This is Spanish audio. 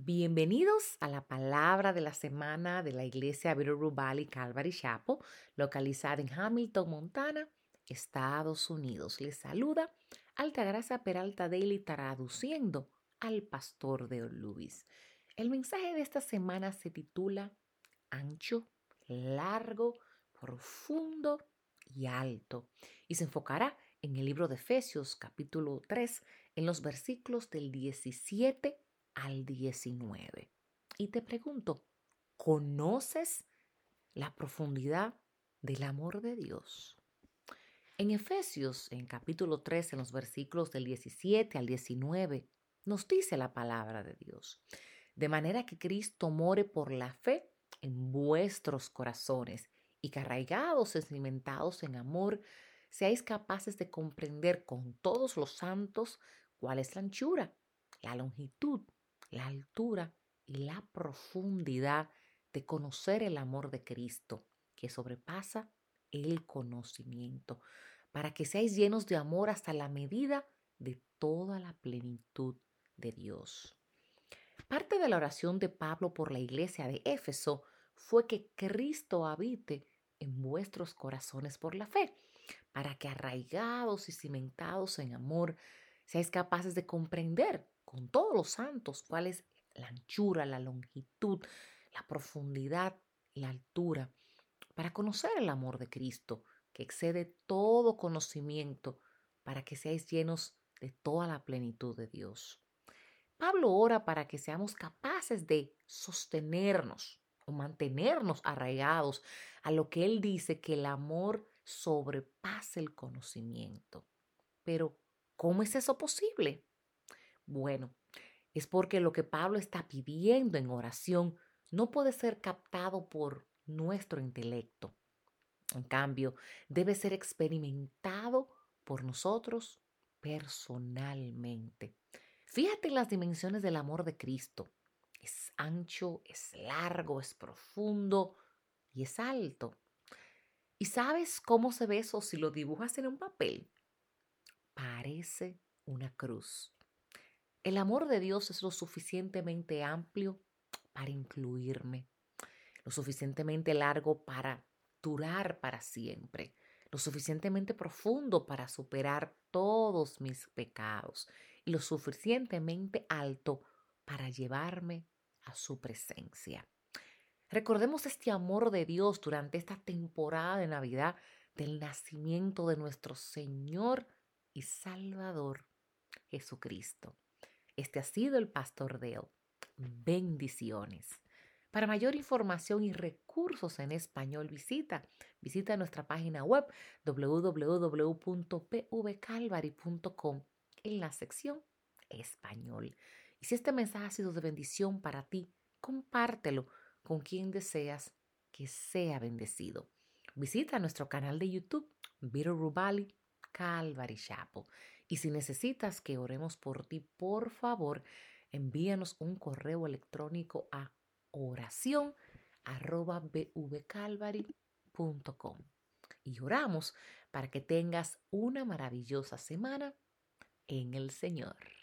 Bienvenidos a la palabra de la semana de la iglesia Bitterroot Valley Calvary Chapel, localizada en Hamilton, Montana, Estados Unidos. Les saluda Altagracia Peralta Daily traduciendo al pastor de Luis. El mensaje de esta semana se titula Ancho, largo, profundo y alto y se enfocará en el libro de Efesios capítulo 3 en los versículos del 17 al 19. Y te pregunto, ¿conoces la profundidad del amor de Dios? En Efesios, en capítulo 3, en los versículos del 17 al 19, nos dice la palabra de Dios. De manera que Cristo more por la fe en vuestros corazones y que arraigados y cimentados en amor, seáis capaces de comprender con todos los santos cuál es la anchura, la longitud, la altura y la profundidad de conocer el amor de Cristo, que sobrepasa el conocimiento, para que seáis llenos de amor hasta la medida de toda la plenitud de Dios. Parte de la oración de Pablo por la iglesia de Éfeso fue que Cristo habite en vuestros corazones por la fe, para que arraigados y cimentados en amor, seáis capaces de comprender con todos los santos cuál es la anchura, la longitud, la profundidad la altura, para conocer el amor de Cristo, que excede todo conocimiento, para que seáis llenos de toda la plenitud de Dios. Pablo ora para que seamos capaces de sostenernos o mantenernos arraigados a lo que él dice que el amor sobrepasa el conocimiento. Pero, ¿cómo es eso posible? Bueno, es porque lo que Pablo está pidiendo en oración no puede ser captado por nuestro intelecto. En cambio, debe ser experimentado por nosotros personalmente. Fíjate en las dimensiones del amor de Cristo. Es ancho, es largo, es profundo y es alto. ¿Y sabes cómo se ve eso si lo dibujas en un papel? Parece una cruz. El amor de Dios es lo suficientemente amplio para incluirme, lo suficientemente largo para durar para siempre, lo suficientemente profundo para superar todos mis pecados y lo suficientemente alto para llevarme a su presencia. Recordemos este amor de Dios durante esta temporada de Navidad del nacimiento de nuestro Señor y Salvador Jesucristo. Este ha sido el Pastor Dale. Bendiciones. Para mayor información y recursos en español, visita, visita nuestra página web www.pvcalvary.com en la sección español. Y si este mensaje ha sido de bendición para ti, compártelo con quien deseas que sea bendecido. Visita nuestro canal de YouTube, Vito Rubali Calvary Chapel. Y si necesitas que oremos por ti, por favor, envíanos un correo electrónico a oración y oramos para que tengas una maravillosa semana en el Señor.